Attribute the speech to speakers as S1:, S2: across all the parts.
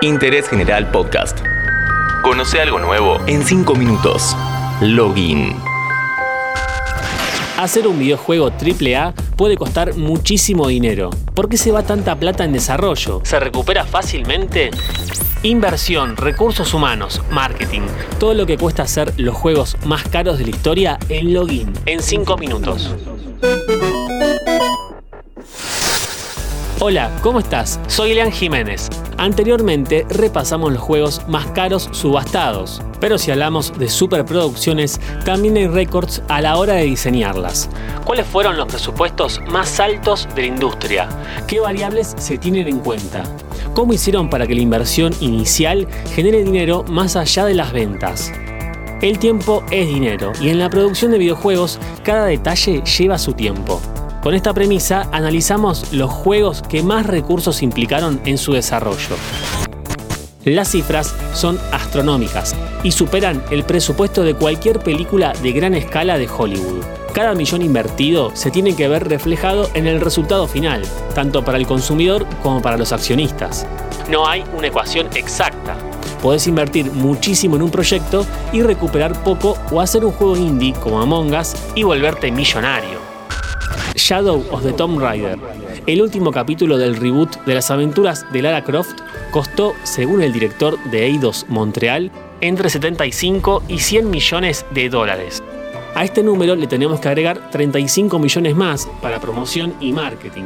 S1: Interés General Podcast. Conoce algo nuevo en 5 minutos. Login.
S2: Hacer un videojuego AAA puede costar muchísimo dinero. ¿Por qué se va tanta plata en desarrollo? ¿Se recupera fácilmente? Inversión, recursos humanos, marketing, todo lo que cuesta hacer los juegos más caros de la historia en Login, en 5 minutos. Hola, ¿cómo estás? Soy Lean Jiménez. Anteriormente repasamos los juegos más caros subastados, pero si hablamos de superproducciones, también hay récords a la hora de diseñarlas. ¿Cuáles fueron los presupuestos más altos de la industria? ¿Qué variables se tienen en cuenta? ¿Cómo hicieron para que la inversión inicial genere dinero más allá de las ventas? El tiempo es dinero y en la producción de videojuegos cada detalle lleva su tiempo. Con esta premisa analizamos los juegos que más recursos implicaron en su desarrollo. Las cifras son astronómicas y superan el presupuesto de cualquier película de gran escala de Hollywood. Cada millón invertido se tiene que ver reflejado en el resultado final, tanto para el consumidor como para los accionistas. No hay una ecuación exacta. Podés invertir muchísimo en un proyecto y recuperar poco o hacer un juego indie como Among Us y volverte millonario. Shadow of the Tomb Raider, el último capítulo del reboot de las aventuras de Lara Croft, costó, según el director de Eidos Montreal, entre 75 y 100 millones de dólares. A este número le tenemos que agregar 35 millones más para promoción y marketing.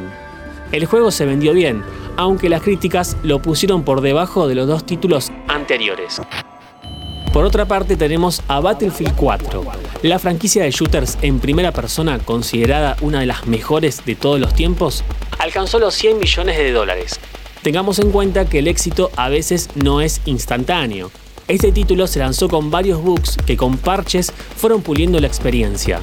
S2: El juego se vendió bien, aunque las críticas lo pusieron por debajo de los dos títulos anteriores. Por otra parte tenemos a Battlefield 4, la franquicia de shooters en primera persona considerada una de las mejores de todos los tiempos, alcanzó los 100 millones de dólares. Tengamos en cuenta que el éxito a veces no es instantáneo. Este título se lanzó con varios bugs que con parches fueron puliendo la experiencia.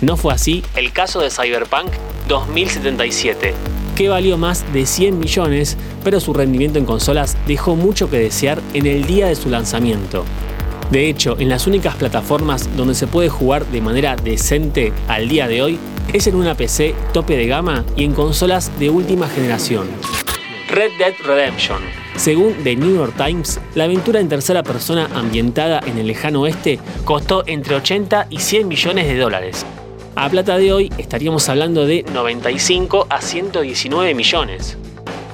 S2: No fue así el caso de Cyberpunk 2077, que valió más de 100 millones, pero su rendimiento en consolas dejó mucho que desear en el día de su lanzamiento. De hecho, en las únicas plataformas donde se puede jugar de manera decente al día de hoy es en una PC tope de gama y en consolas de última generación. Red Dead Redemption. Según The New York Times, la aventura en tercera persona ambientada en el lejano oeste costó entre 80 y 100 millones de dólares. A plata de hoy estaríamos hablando de 95 a 119 millones.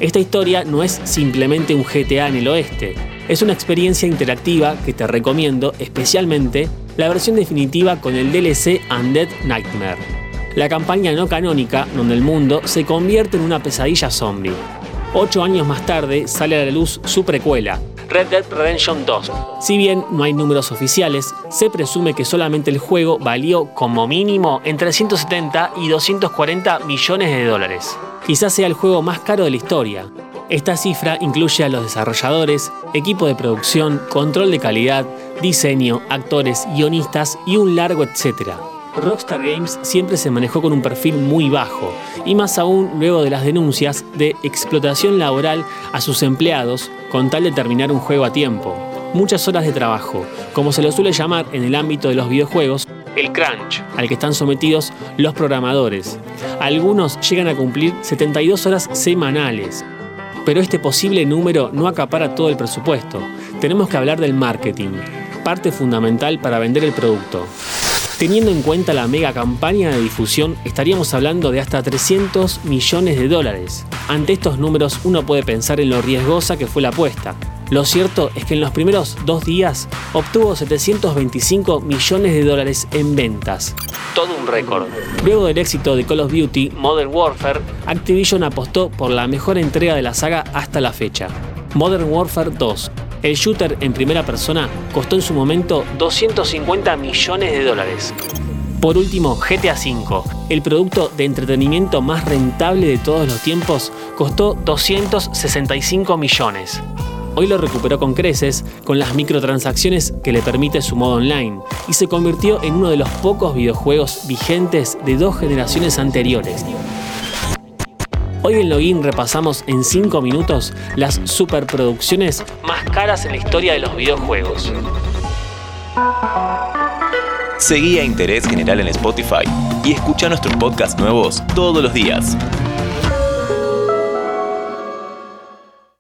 S2: Esta historia no es simplemente un GTA en el oeste, es una experiencia interactiva que te recomiendo especialmente la versión definitiva con el DLC Undead Nightmare. La campaña no canónica donde el mundo se convierte en una pesadilla zombie. Ocho años más tarde sale a la luz su precuela, Red Dead Redemption 2. Si bien no hay números oficiales, se presume que solamente el juego valió como mínimo entre 170 y 240 millones de dólares. Quizás sea el juego más caro de la historia, esta cifra incluye a los desarrolladores, equipo de producción, control de calidad, diseño, actores, guionistas y un largo etcétera. Rockstar Games siempre se manejó con un perfil muy bajo, y más aún luego de las denuncias de explotación laboral a sus empleados con tal de terminar un juego a tiempo. Muchas horas de trabajo, como se lo suele llamar en el ámbito de los videojuegos, el crunch, al que están sometidos los programadores. Algunos llegan a cumplir 72 horas semanales, pero este posible número no acapara todo el presupuesto. Tenemos que hablar del marketing, parte fundamental para vender el producto. Teniendo en cuenta la mega campaña de difusión, estaríamos hablando de hasta 300 millones de dólares. Ante estos números uno puede pensar en lo riesgosa que fue la apuesta. Lo cierto es que en los primeros dos días obtuvo 725 millones de dólares en ventas. Todo un récord. Luego del éxito de Call of Duty Modern Warfare, Activision apostó por la mejor entrega de la saga hasta la fecha. Modern Warfare 2. El shooter en primera persona costó en su momento 250 millones de dólares. Por último, GTA V, el producto de entretenimiento más rentable de todos los tiempos, costó 265 millones. Hoy lo recuperó con creces, con las microtransacciones que le permite su modo online, y se convirtió en uno de los pocos videojuegos vigentes de dos generaciones anteriores. Hoy en Login repasamos en 5 minutos las superproducciones más caras en la historia de los videojuegos.
S1: Seguí a Interés General en Spotify y escucha nuestros podcasts nuevos todos los días.